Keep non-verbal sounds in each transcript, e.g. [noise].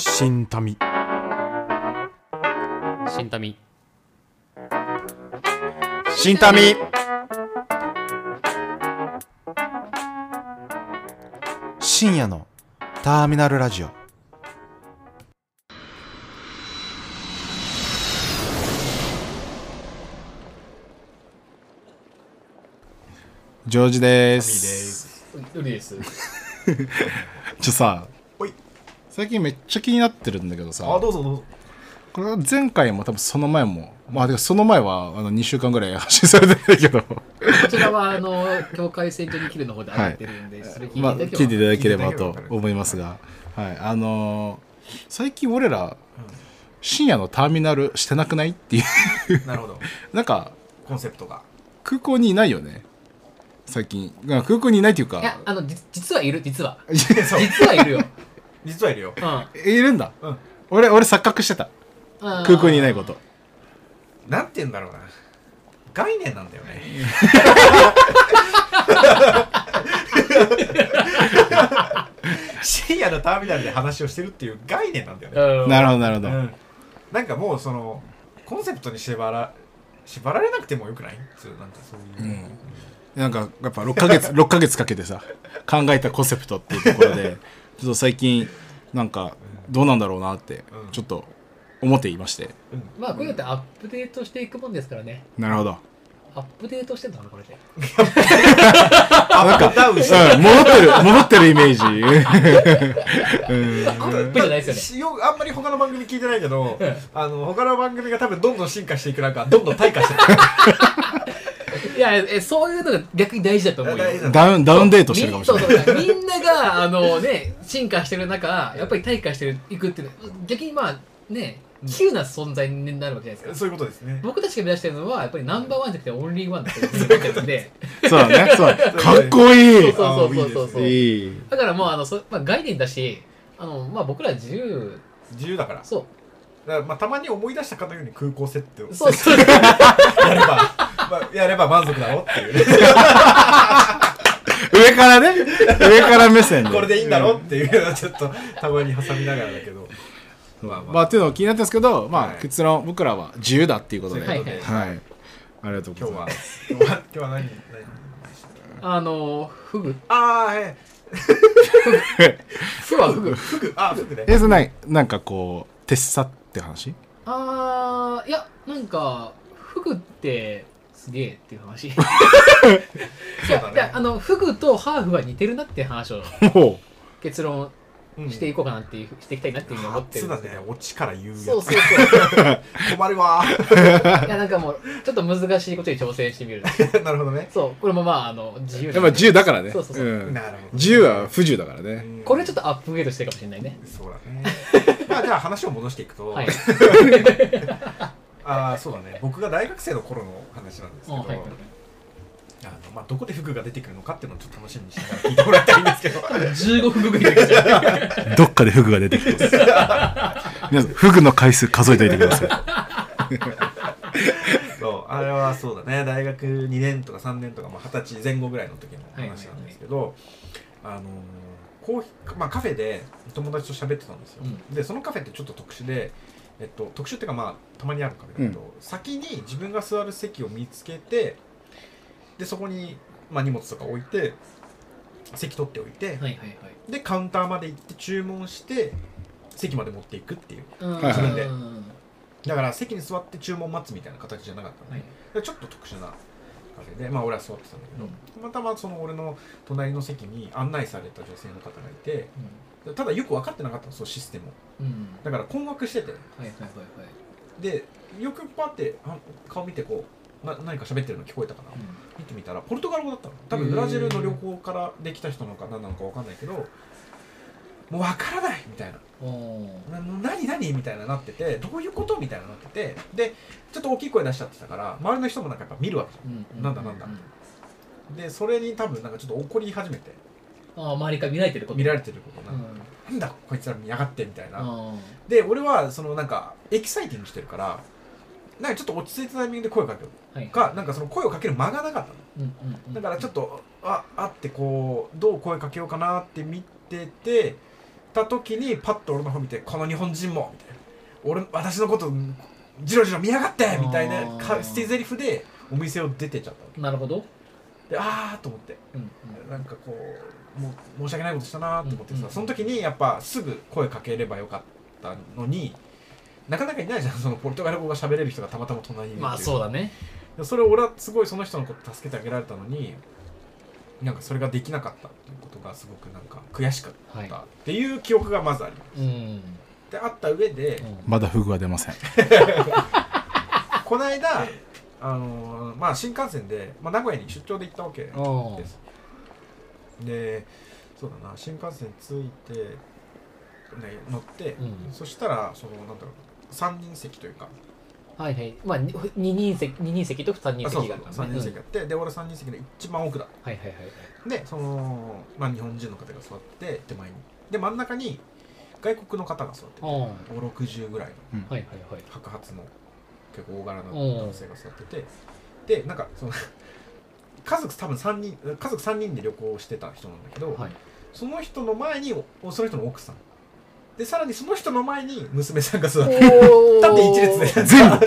新民。新民。新民。深夜のターミナルラジオ。ジョージです。[laughs] ちょさ最近めっちゃ気になってるんだけどさ。あどうぞどうぞ。これは前回も多分その前もまあでもその前はあの2週間ぐらい発信されてないけど。こちらはあの境界線上に切るの方で上がってるんで、それ聞いていまあただけ聞いていたれば、だければ。と思いますが。はい。あのー最近俺ら深夜のターミナルしてなくないっていう。なるほど。[laughs] なんかコンセプトが。空港にいないよね。最近。空港にいないっていうか。いやあのじ実はいる実は。[laughs] 実はいるよ、実はいるよ。うん。いるんだ、うん。俺俺錯覚してた。空港にいないこと。なんて言うんだろうな。概念なんだよね。深夜のターミナルで話をしてるっていう概念なんだよね、うん。なるほどなるほど、うん、なんかもうそのコンセプトに縛ら縛られなくてもよくない？つうなんかそういう、なんかやっぱ6ヶ月6ヶ月かけてさ考えたコンセプトっていうところでちょっと最近なんかどうなんだろうなってうん。ちょっと思っていまして。まあこういうのってアップデートしていくもんですからね。なるほど。アップデートしてんのかなこれで。アップダウンしてうん、戻ってる [laughs] 戻ってるイメージ。[laughs] うん。アップじゃないですよね。あんまり他の番組聞いてないけどうん。あの他の番組が多分どんどん進化していく中どんどん退化していく [laughs] いやえそういうのが逆に大事だと思うよ。ダウンダウンデートしてるかもしれない。みそうそう。みんながあのね進化してる中やっぱり退化していくっていうのは逆にまあね急な存在になるわけじゃないですか。そういうことですね。僕たちが目指してるのはやっぱりナンバーワンじゃなくてオンリーワンってるんでそうだね。そうかっこいい。そうそうそうそうそう。いいだからもうあのそ、まあ、概念だしあの、まあ、僕ら自由。自由だから。そだからまあたまに思い出したかのように空港設定を。うそうそう。[laughs] やれば、まあ、やれば満足だろっていう。ね [laughs] 上からね。上から目線で。これでいいんだろっていうのをちょっとたまに挟みながらだけど。まあまあ、まあっていうのが気になってるんですけどまあ、はい。結論僕らは自由だっていうことで。そうい。うことではい。ありがとうござい今日はます今日は今日は何？何あのフグ。ああはいフはフグ。フグ。あフグね。えそれないなんかこう鉄差って話？あーいやなんかフグってすげえっていう話。[laughs] いそうやだね。いやあのフグとハーフは似てるなっていう話をほ結論うんしていこうかなっていう、していきたいなっていうふうに思ってる初んですけど、だね。オチから言うやつ。そうそうそう。[laughs] 困るわ。[laughs] いやなんかもうちょっと難しいことに挑戦してみる。なるほどね。そう。これもまああの自由うやっぱ自由だからね。そうそうそう。ん。なるほど自由は不自由だからね。うん。これちょっとアップグレードしてるかもしれないね。そうだね。まあじゃあ話を戻していくと、はいああそうだね。僕が大学生の頃の話なんですけど、あはいあのまあ、どこで服が出てくるのかっていうのをちょっと楽しみにしながら聞いてもらいたいんですけど。15分ぐらいできどっかでフグが出てきます。皆さんフグの回数数えておいてください。[laughs] そうあれはそうだね。大学2年とか3年とかまあ二十歳前後ぐらいの時の話なんですけど、あのーコーヒーまあ、カフェで友達と喋ってたんですよ、うでそのカフェってちょっと特殊で、えっと、特殊っていうかまあたまにあるカフェだけど、先に自分が座る席を見つけてでそこに、まあ、荷物とか置いて席取っておいて、はいはいはい。でカウンターまで行って注文して席まで持っていくっていううん。はいはい。自分で。うん。だから席に座って注文待つみたいな形じゃなかったのね、でちょっと特殊なカフェでまあ俺は座ってたんだけど、たまたまその俺の隣の席に案内された女性の方がいてただよく分かってなかったのそのシステムを。うん。うんだから困惑してて。はいはいはいはい。でよくパってあ顔見てこうな何か喋ってるの聞こえたかな、見てみたらポルトガル語だったの。多分ブラジルの旅行からできた人なのか何なのか分かんないけどもう分からないみたいな。何何みたいななっててどういうことみたいななってて。でちょっと大きい声出しちゃってたから周りの人もなんかやっぱ見るわけじうんうなんだなんだうゃんでそれに多分なんかちょっと怒り始めてああ周りから見られてること。見られてることうな。ん。か、なんだこいつら見やがってみたいな、あで俺はそのなんかエキサイティングしてるからなんかちょっと落ち着いたタイミングで声をかける。ーはい。かなんかその声をかける間がなかったの。うんうんうん。だからちょっとああってこうどう声かけようかなって見ててた時にパッと俺の方見て「この日本人も」みたいな。俺私のことジロジロ見やがってみたいなか捨て台詞でお店を出てっちゃったわけ。なるほど、でああと思って。うん。なんかこうもう申し訳ないことしたなと思ってさ、うんうん。その時にやっぱすぐ声かければよかったのになかなかいないじゃん [laughs] そのポルトガル語が喋れる人がたまたま隣にいるまあそうだね。でそれ俺はすごいその人のこと助けてあげられたのになんかそれができなかったっていうことがすごくなんか悔しかったはっていう記憶がまずあります。うん、であった上で、うん。まだフグは出ません。[laughs] この間あのーまあ新幹線で、まあ、名古屋に出張で行ったわけうんです。でそうだな新幹線着いて、ね、乗って、うん。そしたらそのなんだろう3人席というか。はいはい。まあに二人席二人席と三人あそう席そう3があるからね人席あって、で俺3人席で一番奥だ。はいはいはいはい。でその、まあ、日本人の方が座って手前に。で真ん中に外国の方が座っててうん。は560ぐらいの。いはいはい白髪の結構大柄なうん。男性が座ってて。でなんかその家族多分3人家族3人で旅行してた人なんだけど、はい。その人の前におその人の奥さん。でさらにその人の前に娘さんが座ってお縦 [laughs] 一列で。全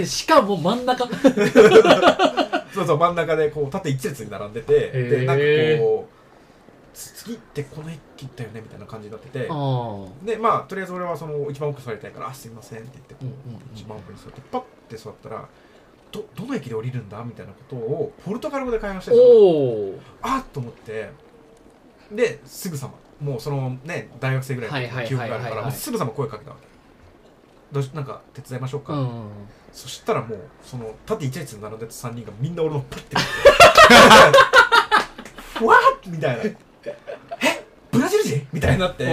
部。しかも真ん中。[laughs] そうそう真ん中でこう縦一列に並んでてでなんかこうつ次ってこの駅だよねみたいな感じになってて。あでまあとりあえず俺はその一番奥座りたいから「あすいません」って言ってこう、うんうんうん。一番奥に座ってパッて座ったらどどの駅で降りるんだみたいなことをポルトガル語で会話してたあっと思って。ですぐさまもうそのね大学生ぐらいの記憶があるからすぐさま声かけたわけ。どうしなんか手伝いましょうか、うんそしたらもうその縦一列に並んでた3人がみんな俺のパッて見て [laughs] ふわっみたいなえ？ブラジル人？みたいになって。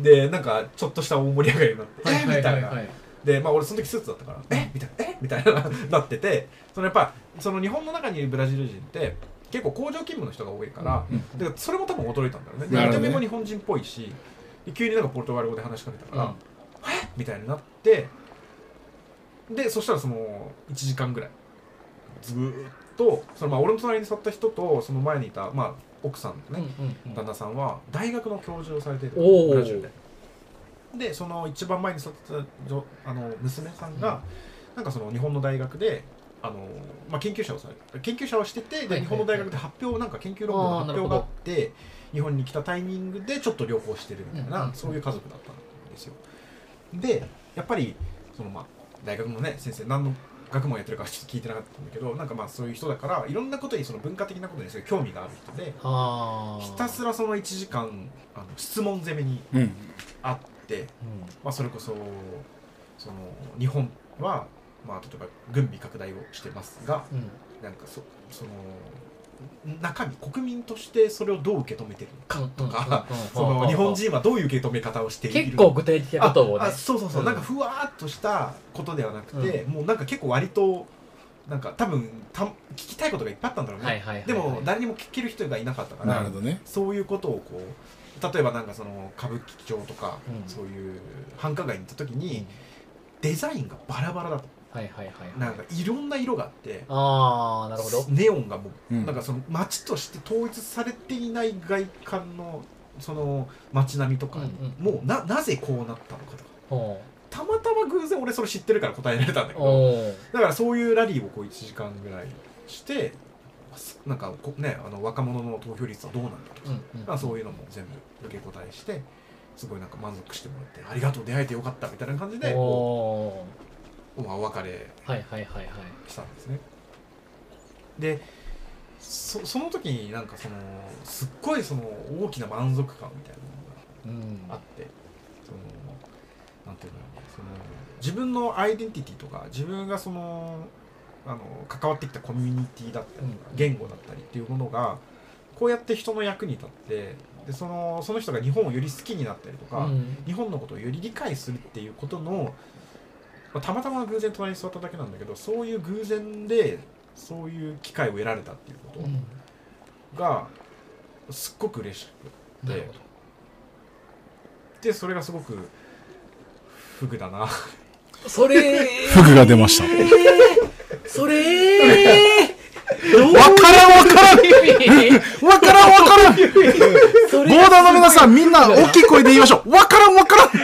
でなんかちょっとした大盛り上がりになって、えみたいいはい。でまあ俺その時スーツだったからえ？みたいなえ？みたいななっててそのやっぱその日本の中にいるブラジル人って結構工場勤務の人が多いから、うんそれも多分驚いたんだろうね。で見た目も日本人っぽいしで急になんかポルトガル語で話しかけたから、うん。えみたいになってでそしたらその1時間ぐらいずーっとそのまあ俺の隣に座った人とその前にいた、まあ、奥さんのね、うんうんうん。旦那さんは大学の教授をされているブラジルで。でその一番前に座ってた女あの娘さんが、なんかその日本の大学であの、まあ、研究者をされ研究者をしてて、で日本の大学で発表なんか研究論文の発表があって日本に来たタイミングでちょっと旅行してるみたいな、うんうんそういう家族だったんですよ。でやっぱりそのまあ大学のね先生何の学問やってるかちょっと聞いてなかったんだけどなんかまあそういう人だからいろんなことにその文化的なことにすごい興味がある人でああひたすらその1時間あの質問攻めにうん。あって、まあ、それこそその日本は、まあ、例えば軍備拡大をしてますがうん。うんなんかそその中身国民としてそれをどう受け止めてるのかとか、日本人はどういう受け止め方をしている結構具体的なことをね。ああそうそうそう、うん。なんかふわーっとしたことではなくて、もうなんか結構割となんか多分た聞きたいことがいっぱいあったんだろうね、はいはいはいはい。でも誰にも聞ける人がいなかったからなるほどね。そういうことをこう例えばなんかその歌舞伎町とか、うん。そういう繁華街に行った時うん。に、デザインがバラバラだとはいはいはいはい。なんかいろんな色があってああなるほど。ネオンがもう、うん。なんかその街として統一されていない外観のその街並みとかに、うんうん。もうななぜこうなったのかとか。おたまたま偶然俺それ知ってるから答えられたんだけどおだからそういうラリーをこう1時間ぐらいしてなんかこねあの若者の投票率はどうなんだとか、うんうんまあ、そういうのも全部受け答えしてすごいなんか満足してもらってありがとう出会えてよかったみたいな感じでまあお別れはいはいはいはい。したんですね。でそその時になんかそのすっごいその大きな満足感みたいなのがうんあってそのなんていうんだろうねその自分のアイデンティティとか自分がそのあの関わってきたコミュニティだったりとか、うん。言語だったりっていうものがこうやって人の役に立ってでそのその人が日本をより好きになったりとか、うん。日本のことをより理解するっていうことの、まあたまたま偶然隣に座っただけなんだけどそういう偶然でそういう機会を得られたっていうこうん。とがすっごく嬉しくて。でそれがすごくフグだな。それフグが出ました。それわからんわからん。わからんわからん。ボーダの皆さんみんな大きい声で言いましょう。わからんわからん。そ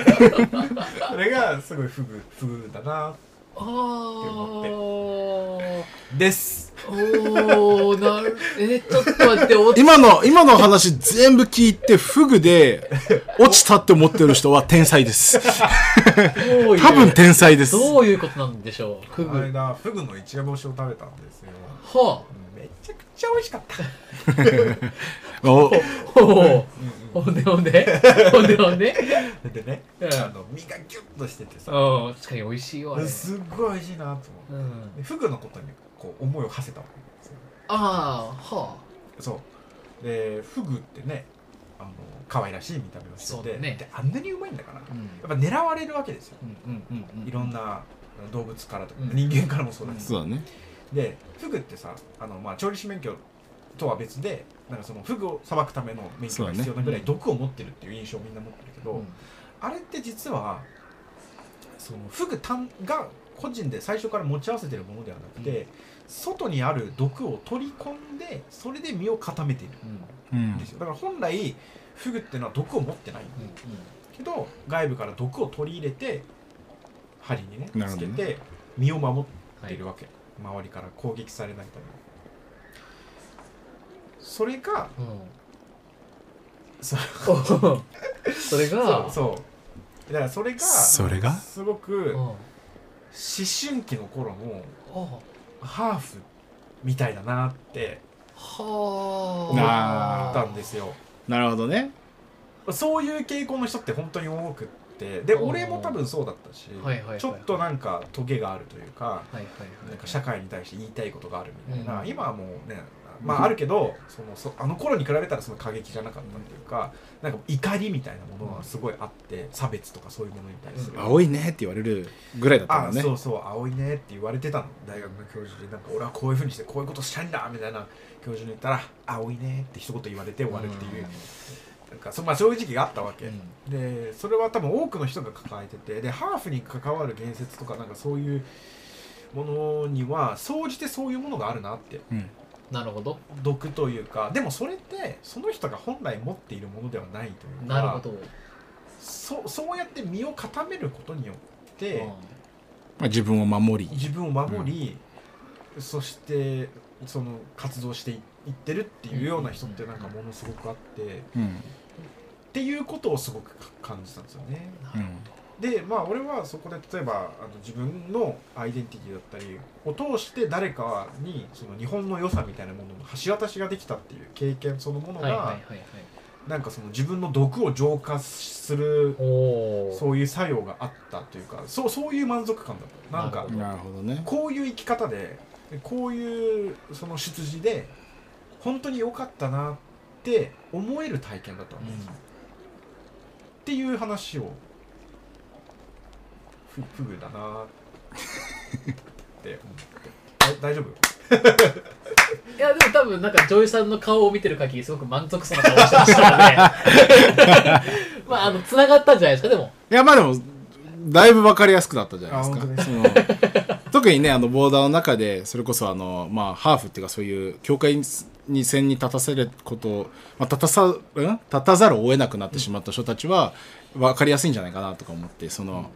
れがすごいフグフグだな。あー。です。おーなるえちょっと待ってお今の今の話全部聞いてフグで [laughs] 落ちたって思ってる人は天才です。どういう多分天才です。どういうことなんでしょうフグこの間フグの一夜干しを食べたんですよ。はめちゃくちゃ美味しかった。[laughs] おあほんでほんでほんでほんで？でね、うん。あの身がギュッとしててさ。うん。確かに美味しいよあれ。すっごい美味しいなと思って。うん。でフグのことにこう思いを馳せたわけですよ。ああはそう。でフグってねあの可愛らしい見た目をしてて、そうだね。であんなにうまいんだからやあうん。っぱ狙われるわけですよ。うんうんうんうんいろんな動物からとか、うん。人間からもそうだし、そうだねでフグってさあの、まあ、調理師免許とは別でなんかそのフグをさばくための免許が必要なぐらい毒を持ってるっていう印象をみんな持ってるけど、うんあれって実はそのフグ単が個人で最初から持ち合わせてるものではなくて、外にある毒を取り込んでそれで身を固めているうんうんんですよ。だから本来フグっていうのは毒を持ってないうん。けど外部から毒を取り入れて針にねつけて身を守っているわけ、周りから攻撃されないために。それがうん。そうん [laughs] それがそうそう。だからそれがそれが？すごくうん思春期の頃のあハーフみたいだなっては思なったんですよ。なるほどね。そういう傾向の人って本当に多くってでうん。俺も多分そうだったし、はいはいちょっとなんかトゲがあるというかなんか社会に対して言いたいことがあるみたいな、うん今はもうねまああるけどそのそあの頃に比べたらその過激じゃなかったっていうかなんか怒りみたいなものはすごいあって差別とかそういうものに対する、青いねって言われるぐらいだったもんね。あそうそう青いねって言われてたの。大学の教授でなんか俺はこういうふうにしてこういうことしたいんだみたいな教授に言ったら青いねって一言言われて終わるっていう、なんかそ,、まあ、そういう時期があったわけ、うん。でそれは多分多くの人が抱えててでハーフに関わる言説とかなんかそういうものには総じてそういうものがあるなって。うん。なるほど。毒というか。でもそれってその人が本来持っているものではないというかなるほど。そそうやって身を固めることによって、まあ、自分を守り。自分を守り、そしてその活動していいってるっていうような人ってなんかものすごくあって、っうんていうことをすごくか感じたんですよね。うん。でまあ俺はそこで例えばあの自分のアイデンティティだったりを通して誰かにその日本の良さみたいなものの橋渡しができたっていう経験そのものが、なんかその自分の毒を浄化するそういう作用があったというかそうそういう満足感だった。なんかなるほどね。こういう生き方でこういうその出自で本当に良かったなって思える体験だったわけです、っていう話を。ふフグだな。って思って。だ大丈夫？いやでも多分なんか女優さんの顔を見てる限りすごく満足そうな顔をしてましたので [laughs] まああの繋がったんじゃないですか？でも。いやまあでもだいぶ分かりやすくなったじゃないですか。特にねあのボーダーの中でそれこそあのまあハーフっていうかそういう境界に線に立たせることを、まあ、立たさん？立たざるを得なくなってしまった人たちは分かりやすいんじゃないかなとか思ってその、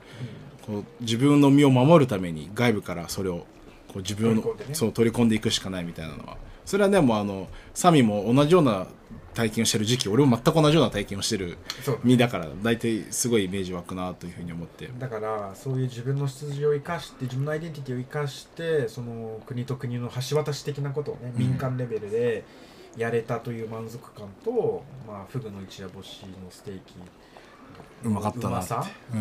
こう自分の身を守るために外部からそれをこう自分のね。そう取り込んでいくしかないみたいなのは。それはねもうあのサミも同じような体験をしてる時期俺も全く同じような体験をしてる身だから大体すごいイメージ湧くなというふうに思って。だからそういう自分の出自を生かして自分のアイデンティティを生かしてその国と国の橋渡し的なことをね、うん。民間レベルでやれたという満足感と、まあ、フグの一夜干しのステーキうまかったなって。うまさ、うん。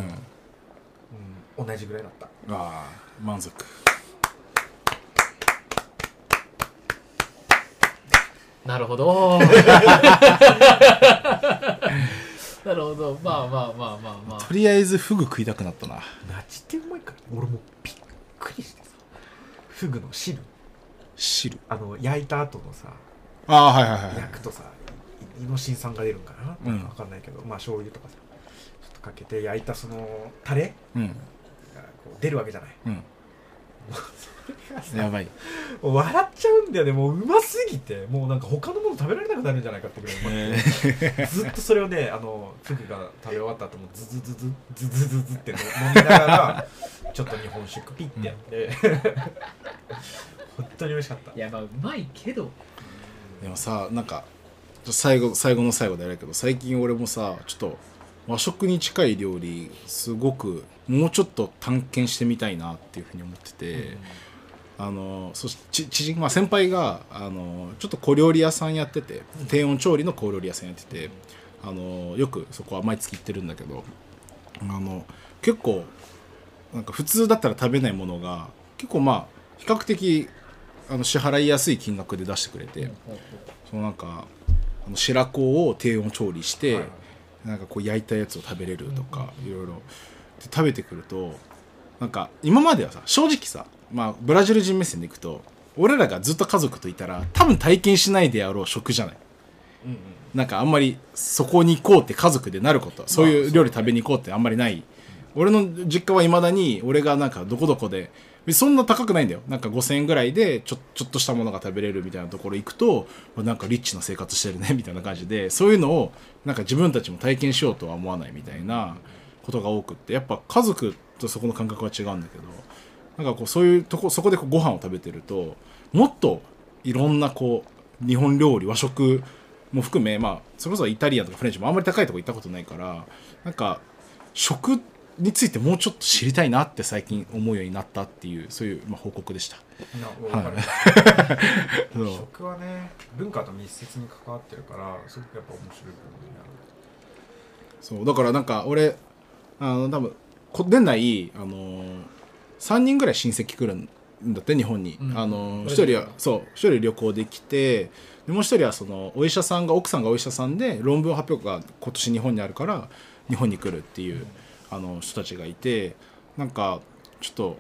うん、同じぐらいだった。ああ満足なるほど。なるほど。まあまあまあまあまあ。とりあえずフグ食いたくなったな。なちってうまいか。ら俺もびっくりしてさフグの汁。汁。あの焼いた後のさああはいはいはい焼くとさいイノシン酸が出るんかな、うん。なんかわかんないけど。まあ醤油とかさちょっとかけて焼いたそのタレうん。がこう出るわけじゃない。うん [laughs] やばい。笑っちゃうんだよね。もううますぎて。もうなんか他のもの食べられなくなるんじゃないかってぐらいずっとそれをねあのフグが食べ終わった後もズズズズズズズズって飲みながらちょっと日本酒ピッて。やって、[laughs] 本当に美味しかった。いやまあうまいけど。でもさなんか最後最後の最後であれだけど最近俺もさちょっと和食に近い料理すごくもうちょっと探検してみたいなっていうふうに思ってて、あのそしち知人、まあ、先輩があのちょっと小料理屋さんやってて低温調理の小料理屋さんやっててあのよくそこは毎月行ってるんだけどあの結構なんか普通だったら食べないものが結構まあ比較的あの支払いやすい金額で出してくれて、そのなんかあの白子を低温調理して、はいはいなんかこう焼いたやつを食べれるとか、いろいろ。で食べてくるとなんか今まではさ正直さ、まあ、ブラジル人目線でいくと俺らがずっと家族といたら多分体験しないであろう食じゃない。うんうん。なんかあんまりそこに行こうって家族でなることそういう料理食べに行こうってあんまりない、俺の実家はいまだに俺がなんかどこどこでそんな高くないんだよ。なんか5000円ぐらいでちょちょっとしたものが食べれるみたいなところ行くとなんかリッチな生活してるね [laughs] みたいな感じでそういうのをなんか自分たちも体験しようとは思わないみたいなことが多くってやっぱ家族とそこの感覚は違うんだけどなんかこうそういうとこそこでこうご飯を食べてるともっといろんなこう日本料理和食も含めまあそれこそイタリアンとかフレンチもあんまり高いとこ行ったことないからなんか食ってについてもうちょっと知りたいなって最近思うようになったっていうそういう、まあ、報告でした。食はね文化と密接に関わってるからすごくやっぱ面白い部分になるそうだからなんか俺あの多分こ年内あのー、3人ぐらい親戚来るんだって日本に、うんあのー、うん一人はそう一人旅行で来てでもう一人はそのお医者さんが奥さんがお医者さんで論文発表が今年日本にあるから日本に来るっていう、あの人たちがいてなんかちょっと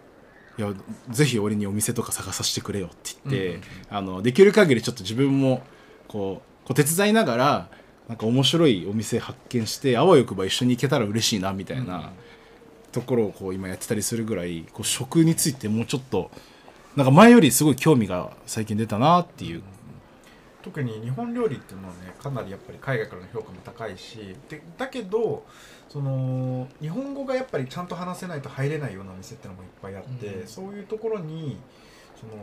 いやぜひ俺にお店とか探させてくれよって言って、うんうんあのできる限りちょっと自分もこうこう手伝いながらなんか面白いお店発見してあわよくば一緒に行けたら嬉しいなみたいなところをこう今やってたりするぐらいこう食についてもうちょっとなんか前よりすごい興味が最近出たなっていう、特に日本料理っていうのはねかなりやっぱり海外からの評価も高いしでだけどその日本語がやっぱりちゃんと話せないと入れないようなお店ってのもいっぱいあって、うん。そういうところにその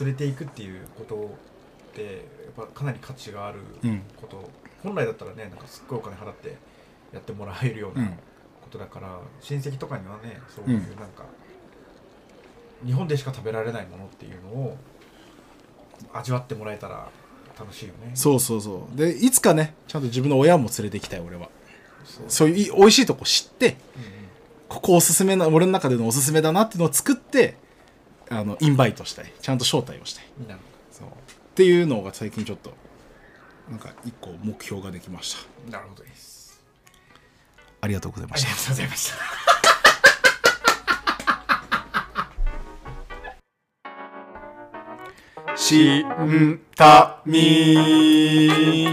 連れていくっていうことってやっぱかなり価値があるうん。こと、本来だったらねなんかすっごいお金払ってやってもらえるようう、なん。ことだから、親戚とかにはねそういううん。なんか、日本でしか食べられないものっていうのを味わってもらえたら楽しいよね。そうそうそう。でいつかねちゃんと自分の親も連れて行きたい俺は。そう。いうい美味しいとこ知ってうんうん。ここおすすめな俺の中でのおすすめだなっていうのを作ってあのインバイトしたい。ちゃんと招待をしたい。そう。っていうのが最近ちょっとなんか一個目標ができました。なるほどです。ありがとうございました。ありがとうございましたしんたみ